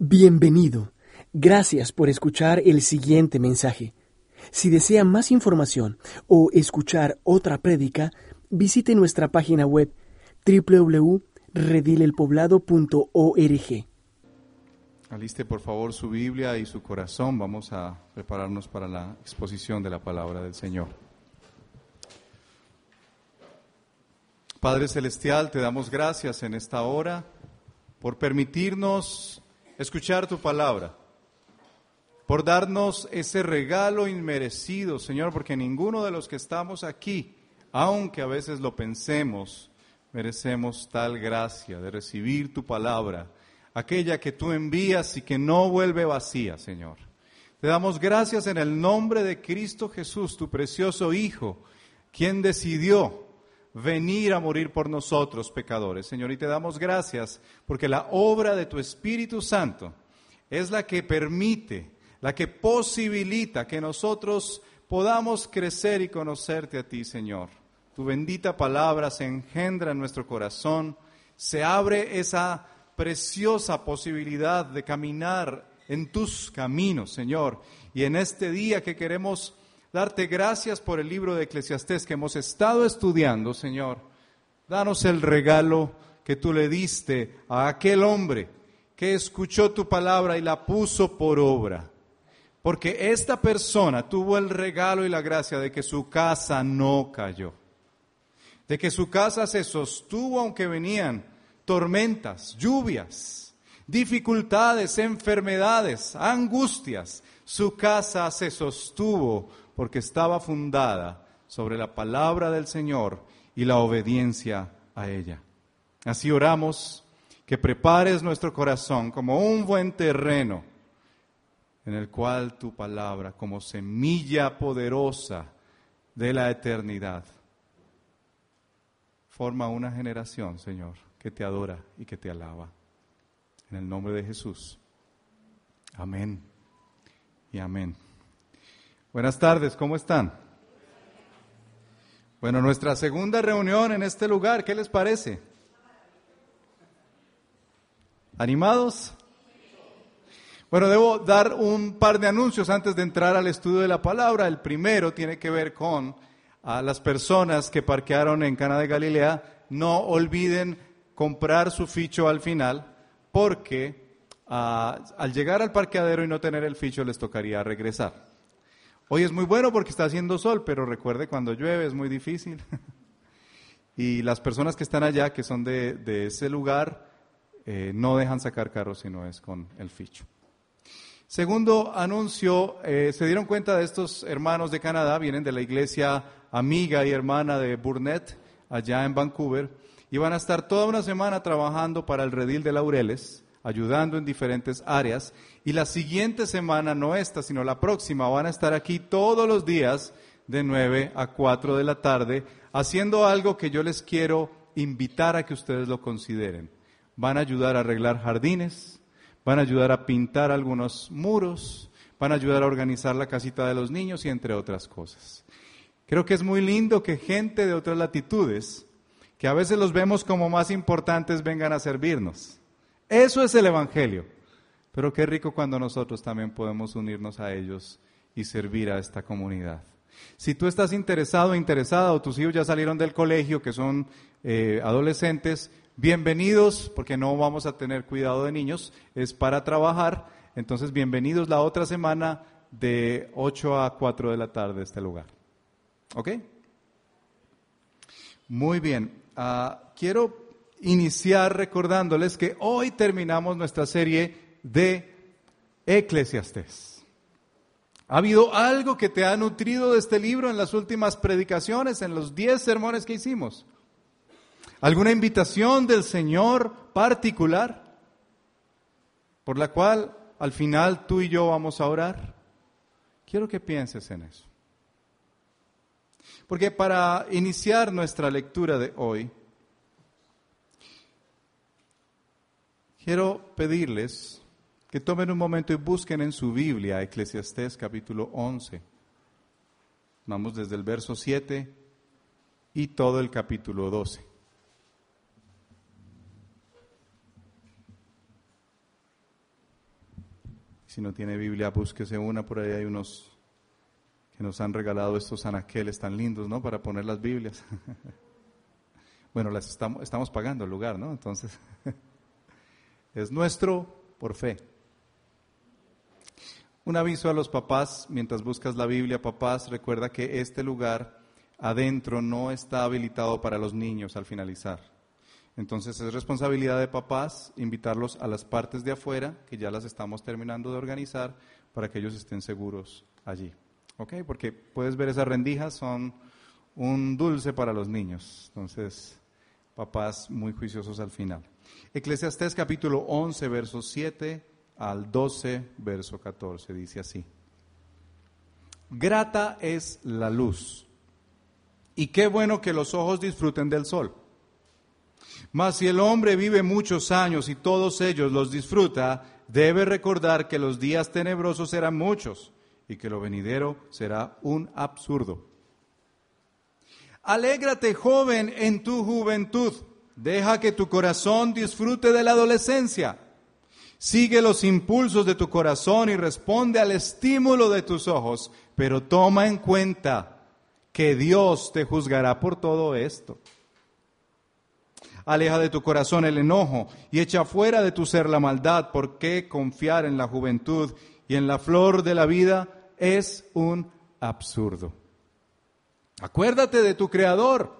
Bienvenido. Gracias por escuchar el siguiente mensaje. Si desea más información o escuchar otra prédica, visite nuestra página web www.redilelpoblado.org. Aliste por favor su Biblia y su corazón. Vamos a prepararnos para la exposición de la palabra del Señor. Padre Celestial, te damos gracias en esta hora por permitirnos escuchar tu palabra, por darnos ese regalo inmerecido, Señor, porque ninguno de los que estamos aquí, aunque a veces lo pensemos, merecemos tal gracia de recibir tu palabra, aquella que tú envías y que no vuelve vacía, Señor. Te damos gracias en el nombre de Cristo Jesús, tu precioso Hijo, quien decidió venir a morir por nosotros, pecadores. Señor, y te damos gracias porque la obra de tu Espíritu Santo es la que permite, la que posibilita que nosotros podamos crecer y conocerte a ti, Señor. Tu bendita palabra se engendra en nuestro corazón, se abre esa preciosa posibilidad de caminar en tus caminos, Señor. Y en este día que queremos darte gracias por el libro de Eclesiastés que hemos estado estudiando, Señor. Danos el regalo que tú le diste a aquel hombre que escuchó tu palabra y la puso por obra. Porque esta persona tuvo el regalo y la gracia de que su casa no cayó. De que su casa se sostuvo aunque venían tormentas, lluvias, dificultades, enfermedades, angustias. Su casa se sostuvo porque estaba fundada sobre la palabra del Señor y la obediencia a ella. Así oramos, que prepares nuestro corazón como un buen terreno en el cual tu palabra, como semilla poderosa de la eternidad, forma una generación, Señor, que te adora y que te alaba. En el nombre de Jesús. Amén y amén. Buenas tardes, ¿cómo están? Bueno, nuestra segunda reunión en este lugar, ¿qué les parece? ¿Animados? Bueno, debo dar un par de anuncios antes de entrar al estudio de la palabra. El primero tiene que ver con a las personas que parquearon en Cana de Galilea, no olviden comprar su ficho al final, porque ah, al llegar al parqueadero y no tener el ficho les tocaría regresar. Hoy es muy bueno porque está haciendo sol, pero recuerde cuando llueve es muy difícil. y las personas que están allá, que son de, ese lugar, eh, no dejan sacar carros si no es con el ficho. Segundo anuncio, eh, se dieron cuenta de estos hermanos de Canadá, vienen de la iglesia amiga y hermana de Burnett, allá en Vancouver, y van a estar toda una semana trabajando para el redil de Laureles ayudando en diferentes áreas. Y la siguiente semana, no esta, sino la próxima, van a estar aquí todos los días de 9 a 4 de la tarde, haciendo algo que yo les quiero invitar a que ustedes lo consideren. Van a ayudar a arreglar jardines, van a ayudar a pintar algunos muros, van a ayudar a organizar la casita de los niños y entre otras cosas. Creo que es muy lindo que gente de otras latitudes, que a veces los vemos como más importantes, vengan a servirnos. Eso es el Evangelio. Pero qué rico cuando nosotros también podemos unirnos a ellos y servir a esta comunidad. Si tú estás interesado o interesada o tus hijos ya salieron del colegio, que son eh, adolescentes, bienvenidos, porque no vamos a tener cuidado de niños, es para trabajar. Entonces, bienvenidos la otra semana de 8 a 4 de la tarde a este lugar. ¿Ok? Muy bien. Ah, quiero iniciar recordándoles que hoy terminamos nuestra serie de Eclesiastés. ¿Ha habido algo que te ha nutrido de este libro en las últimas predicaciones, en los diez sermones que hicimos? ¿Alguna invitación del Señor particular por la cual al final tú y yo vamos a orar? Quiero que pienses en eso. Porque para iniciar nuestra lectura de hoy, Quiero pedirles que tomen un momento y busquen en su Biblia Eclesiastés capítulo 11. Vamos desde el verso 7 y todo el capítulo 12. Si no tiene Biblia, búsquese una, por ahí hay unos que nos han regalado estos anaqueles tan lindos, ¿no? Para poner las Biblias. bueno, las estamos, estamos pagando el lugar, ¿no? Entonces, es nuestro por fe. Un aviso a los papás, mientras buscas la Biblia, papás, recuerda que este lugar adentro no está habilitado para los niños al finalizar. Entonces es responsabilidad de papás invitarlos a las partes de afuera, que ya las estamos terminando de organizar, para que ellos estén seguros allí. ¿Ok? Porque puedes ver esas rendijas, son un dulce para los niños. Entonces, papás muy juiciosos al final. Eclesiastés capítulo 11, versos 7 al 12, verso 14, dice así. Grata es la luz, y qué bueno que los ojos disfruten del sol. Mas si el hombre vive muchos años y todos ellos los disfruta, debe recordar que los días tenebrosos serán muchos y que lo venidero será un absurdo. Alégrate, joven, en tu juventud. Deja que tu corazón disfrute de la adolescencia. Sigue los impulsos de tu corazón y responde al estímulo de tus ojos, pero toma en cuenta que Dios te juzgará por todo esto. Aleja de tu corazón el enojo y echa fuera de tu ser la maldad. ¿Por qué confiar en la juventud y en la flor de la vida es un absurdo? Acuérdate de tu Creador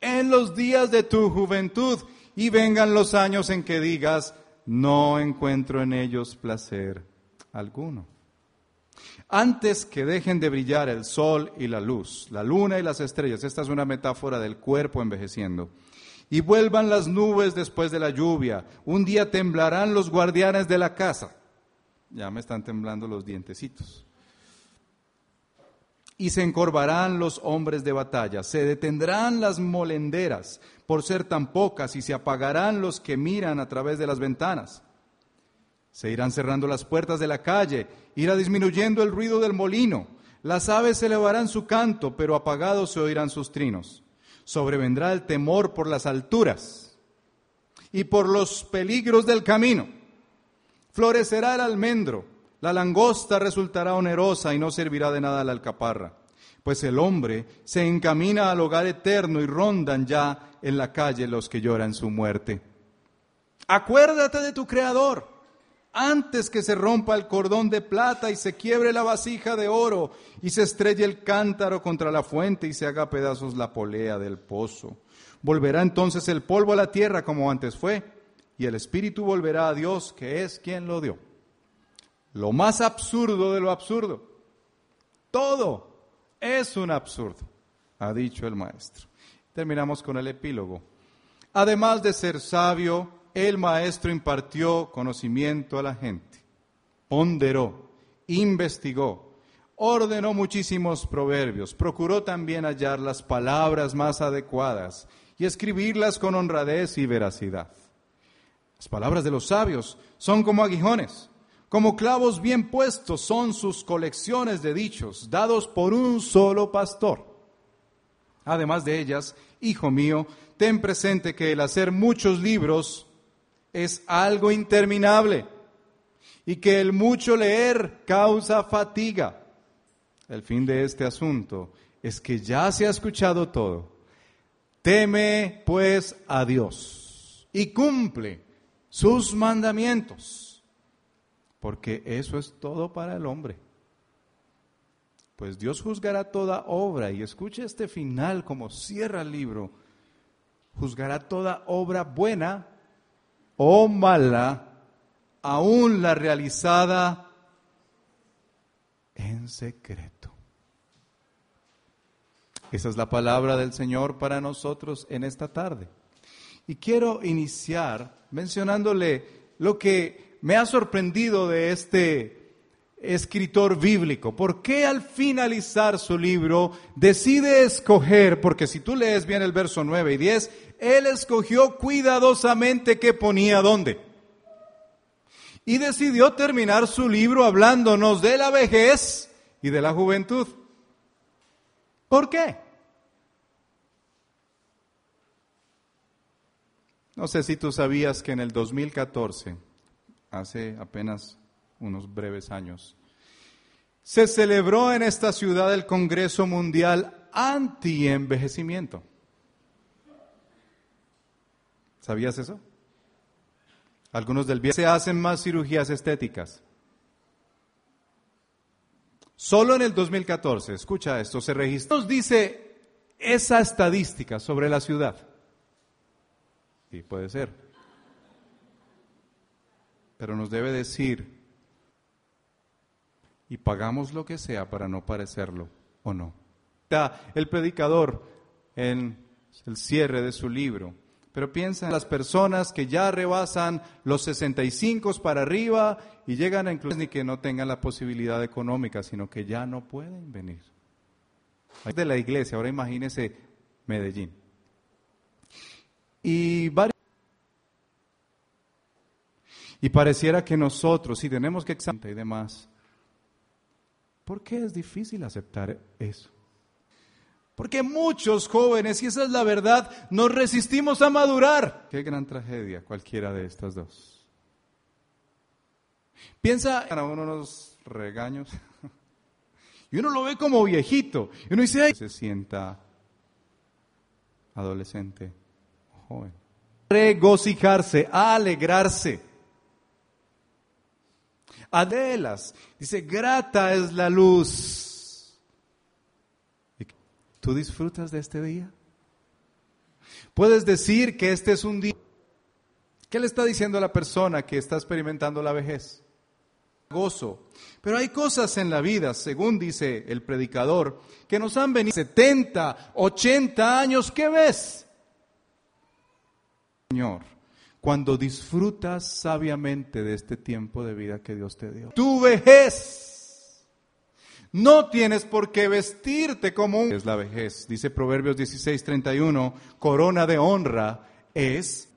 en los días de tu juventud y vengan los años en que digas, no encuentro en ellos placer alguno. Antes que dejen de brillar el sol y la luz, la luna y las estrellas, esta es una metáfora del cuerpo envejeciendo, y vuelvan las nubes después de la lluvia. Un día temblarán los guardianes de la casa. Ya me están temblando los dientecitos. Y se encorvarán los hombres de batalla, se detendrán las molenderas por ser tan pocas y se apagarán los que miran a través de las ventanas. Se irán cerrando las puertas de la calle, irá disminuyendo el ruido del molino. Las aves elevarán su canto, pero apagados se oirán sus trinos sobrevendrá el temor por las alturas y por los peligros del camino. Florecerá el almendro, la langosta resultará onerosa y no servirá de nada la alcaparra, pues el hombre se encamina al hogar eterno y rondan ya en la calle los que lloran su muerte. Acuérdate de tu Creador antes que se rompa el cordón de plata y se quiebre la vasija de oro y se estrelle el cántaro contra la fuente y se haga pedazos la polea del pozo. Volverá entonces el polvo a la tierra como antes fue y el espíritu volverá a Dios que es quien lo dio. Lo más absurdo de lo absurdo. Todo es un absurdo, ha dicho el maestro. Terminamos con el epílogo. Además de ser sabio, el maestro impartió conocimiento a la gente, ponderó, investigó, ordenó muchísimos proverbios, procuró también hallar las palabras más adecuadas y escribirlas con honradez y veracidad. Las palabras de los sabios son como aguijones, como clavos bien puestos son sus colecciones de dichos, dados por un solo pastor. Además de ellas, hijo mío, ten presente que el hacer muchos libros es algo interminable y que el mucho leer causa fatiga. El fin de este asunto es que ya se ha escuchado todo. Teme pues a Dios y cumple sus mandamientos, porque eso es todo para el hombre. Pues Dios juzgará toda obra, y escuche este final como cierra el libro, juzgará toda obra buena o mala, aún la realizada en secreto. Esa es la palabra del Señor para nosotros en esta tarde. Y quiero iniciar mencionándole lo que me ha sorprendido de este escritor bíblico. ¿Por qué al finalizar su libro decide escoger, porque si tú lees bien el verso 9 y 10, él escogió cuidadosamente qué ponía dónde. Y decidió terminar su libro hablándonos de la vejez y de la juventud. ¿Por qué? No sé si tú sabías que en el 2014, hace apenas unos breves años. Se celebró en esta ciudad el Congreso Mundial Anti-Envejecimiento. ¿Sabías eso? Algunos del bien se hacen más cirugías estéticas. Solo en el 2014, escucha esto, se registró, nos dice esa estadística sobre la ciudad. Sí, puede ser. Pero nos debe decir, y pagamos lo que sea para no parecerlo, ¿o no? El predicador en el cierre de su libro pero piensa en las personas que ya rebasan los 65 para arriba y llegan a incluso ni que no tengan la posibilidad económica, sino que ya no pueden venir. De la iglesia, ahora imagínese Medellín. Y y pareciera que nosotros, si tenemos que examinar y demás, ¿por qué es difícil aceptar eso? Porque muchos jóvenes, y esa es la verdad, nos resistimos a madurar. Qué gran tragedia cualquiera de estas dos. Piensa en uno unos regaños y uno lo ve como viejito y uno dice, se sienta adolescente joven. Regocijarse, alegrarse. Adelas, dice, grata es la luz ¿Tú disfrutas de este día? Puedes decir que este es un día. ¿Qué le está diciendo a la persona que está experimentando la vejez? Gozo. Pero hay cosas en la vida, según dice el predicador, que nos han venido 70, 80 años. ¿Qué ves? Señor, cuando disfrutas sabiamente de este tiempo de vida que Dios te dio. Tu vejez no tienes por qué vestirte como un... Es la vejez. Dice Proverbios 16, 31, corona de honra es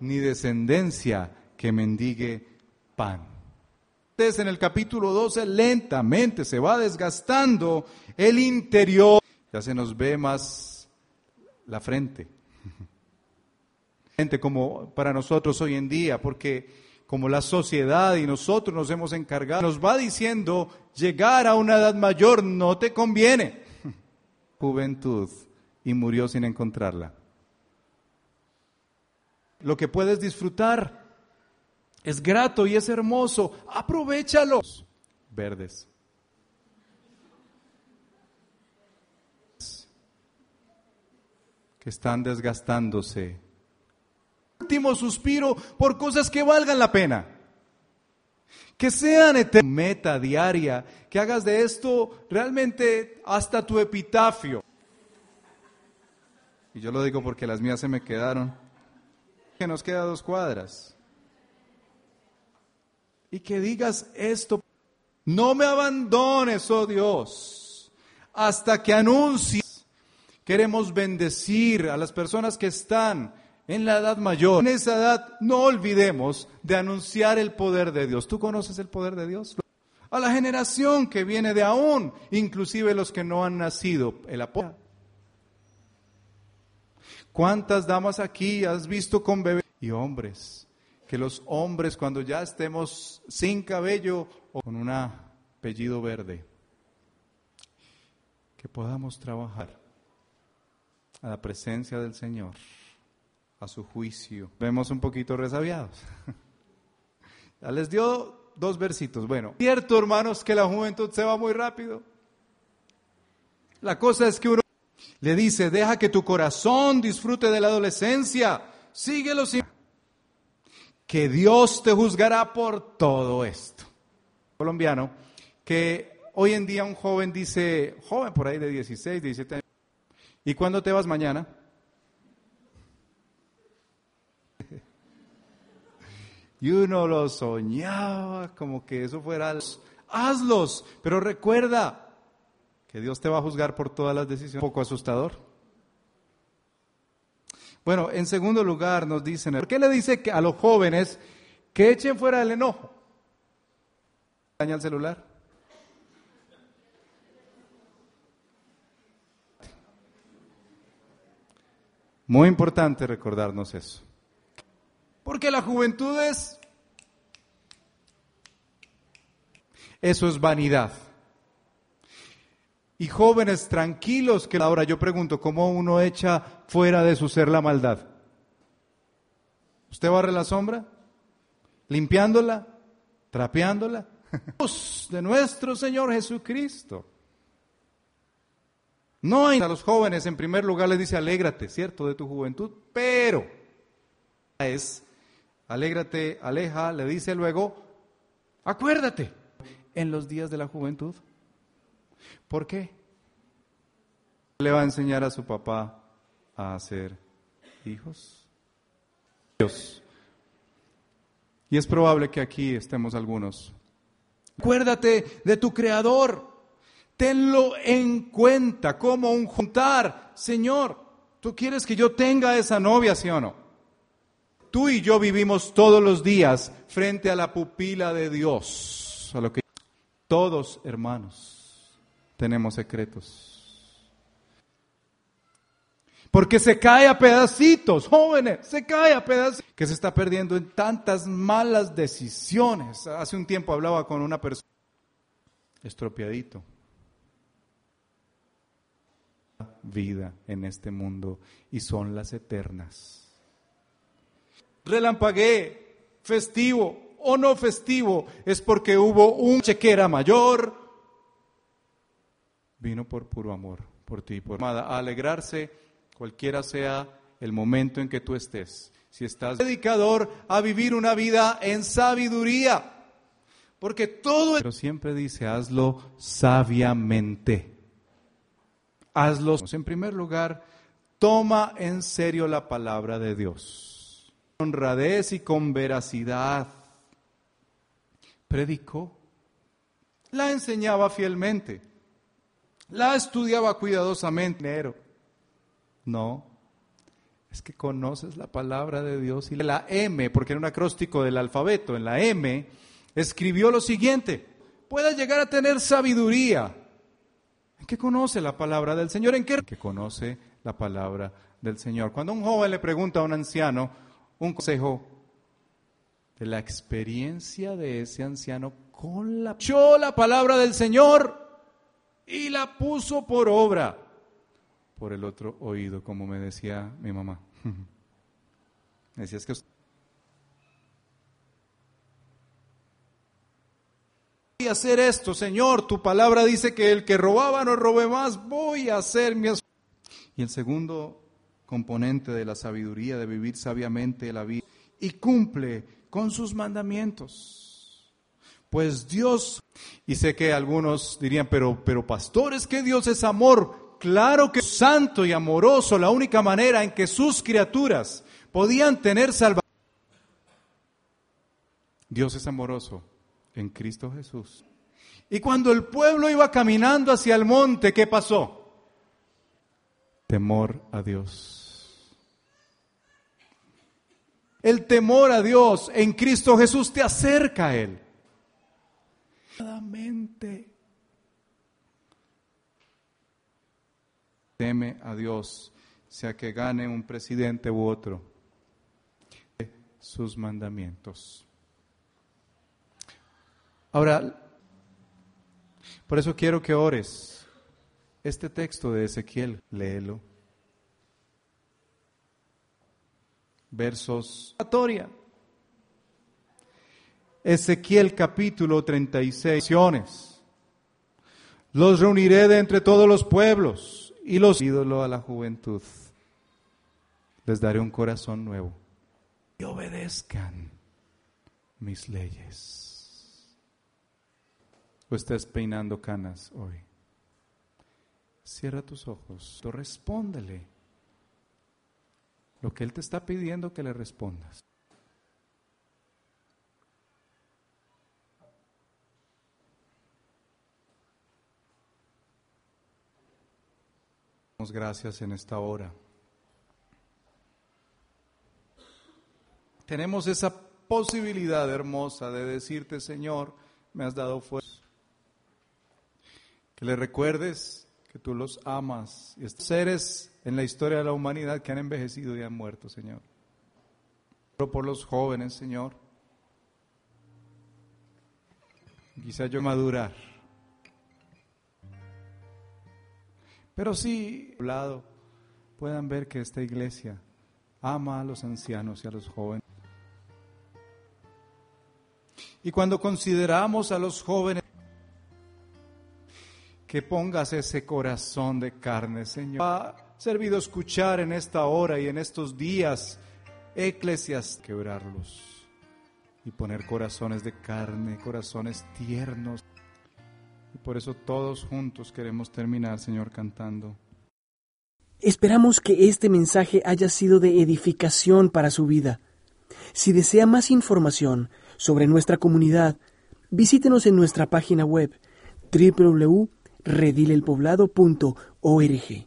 ni descendencia que mendigue pan. Entonces en el capítulo 12 lentamente se va desgastando el interior. Ya se nos ve más la frente. Como para nosotros hoy en día, porque como la sociedad y nosotros nos hemos encargado, nos va diciendo, llegar a una edad mayor no te conviene. Juventud y murió sin encontrarla. Lo que puedes disfrutar es grato y es hermoso, aprovechalos. Verdes. Que están desgastándose último suspiro por cosas que valgan la pena. Que sean eterna meta diaria, que hagas de esto realmente hasta tu epitafio. Y yo lo digo porque las mías se me quedaron. Que nos queda dos cuadras. Y que digas esto, no me abandones, oh Dios, hasta que anuncies. Queremos bendecir a las personas que están en la edad mayor. En esa edad no olvidemos de anunciar el poder de Dios. ¿Tú conoces el poder de Dios? A la generación que viene de aún, inclusive los que no han nacido, el apoyo. ¿Cuántas damas aquí has visto con bebés y hombres? Que los hombres cuando ya estemos sin cabello o con un apellido verde, que podamos trabajar a la presencia del Señor a su juicio. Vemos un poquito resabiados. ya les dio dos versitos. Bueno, cierto hermanos que la juventud se va muy rápido. La cosa es que uno le dice, deja que tu corazón disfrute de la adolescencia, síguelo sin... Que Dios te juzgará por todo esto. Colombiano, que hoy en día un joven dice, joven por ahí de 16, 17 años, ¿y cuándo te vas mañana? Y uno lo soñaba como que eso fuera, hazlos, pero recuerda que Dios te va a juzgar por todas las decisiones. Un poco asustador. Bueno, en segundo lugar nos dicen, ¿por qué le dice a los jóvenes que echen fuera el enojo? Daña el celular. Muy importante recordarnos eso. Porque la juventud es Eso es vanidad. Y jóvenes tranquilos que ahora yo pregunto, ¿cómo uno echa fuera de su ser la maldad? ¿Usted barre la sombra? ¿Limpiándola? ¿Trapeándola? de nuestro Señor Jesucristo. No hay a los jóvenes, en primer lugar les dice, alégrate, ¿cierto?, de tu juventud, pero es, alégrate, aleja, le dice luego, acuérdate, en los días de la juventud. ¿Por qué? Le va a enseñar a su papá a hacer hijos. Dios. Y es probable que aquí estemos algunos. Acuérdate de tu creador. Tenlo en cuenta como un juntar. Señor, ¿tú quieres que yo tenga esa novia, sí o no? Tú y yo vivimos todos los días frente a la pupila de Dios. A lo que todos, hermanos, tenemos secretos. Porque se cae a pedacitos, jóvenes, se cae a pedacitos. Que se está perdiendo en tantas malas decisiones. Hace un tiempo hablaba con una persona estropeadito. Vida en este mundo y son las eternas. Relampagué, festivo o no festivo, es porque hubo un chequera mayor. Vino por puro amor, por ti, por amada, a alegrarse cualquiera sea el momento en que tú estés. Si estás dedicador a vivir una vida en sabiduría, porque todo... Pero siempre dice, hazlo sabiamente. Hazlo. En primer lugar, toma en serio la palabra de Dios. Honradez y con veracidad. Predicó. La enseñaba fielmente. La estudiaba cuidadosamente. No, es que conoces la palabra de Dios y la M, porque era un acróstico del alfabeto, en la M escribió lo siguiente, pueda llegar a tener sabiduría. ¿En qué conoce la palabra del Señor? ¿En qué? Que conoce la palabra del Señor. Cuando un joven le pregunta a un anciano un consejo de la experiencia de ese anciano con la... la palabra del Señor y la puso por obra. Por el otro oído, como me decía mi mamá. me que voy a hacer esto, Señor, tu palabra dice que el que robaba no robe más, voy a hacer mi... Y el segundo componente de la sabiduría, de vivir sabiamente la vida, y cumple con sus mandamientos. Pues Dios, y sé que algunos dirían, pero, pero pastor, es que Dios es amor. Claro que es santo y amoroso, la única manera en que sus criaturas podían tener salvación. Dios es amoroso en Cristo Jesús. Y cuando el pueblo iba caminando hacia el monte, ¿qué pasó? Temor a Dios. El temor a Dios en Cristo Jesús te acerca a Él. teme a Dios, sea que gane un presidente u otro, sus mandamientos. Ahora, por eso quiero que ores este texto de Ezequiel, léelo. Versos. Ezequiel capítulo 36. Los reuniré de entre todos los pueblos y los ídolos a la juventud. Les daré un corazón nuevo y obedezcan mis leyes. O estás peinando canas hoy. Cierra tus ojos, respóndele lo que Él te está pidiendo que le respondas. gracias en esta hora. Tenemos esa posibilidad hermosa de decirte, Señor, me has dado fuerza. Que le recuerdes que tú los amas y seres en la historia de la humanidad que han envejecido y han muerto, Señor. Por los jóvenes, Señor. Quizá yo madurar. Pero sí, lado, puedan ver que esta iglesia ama a los ancianos y a los jóvenes. Y cuando consideramos a los jóvenes, que pongas ese corazón de carne, Señor. Ha servido escuchar en esta hora y en estos días, eclesias, quebrarlos y poner corazones de carne, corazones tiernos. Y por eso todos juntos queremos terminar, Señor, cantando. Esperamos que este mensaje haya sido de edificación para su vida. Si desea más información sobre nuestra comunidad, visítenos en nuestra página web www redilelpoblado.org.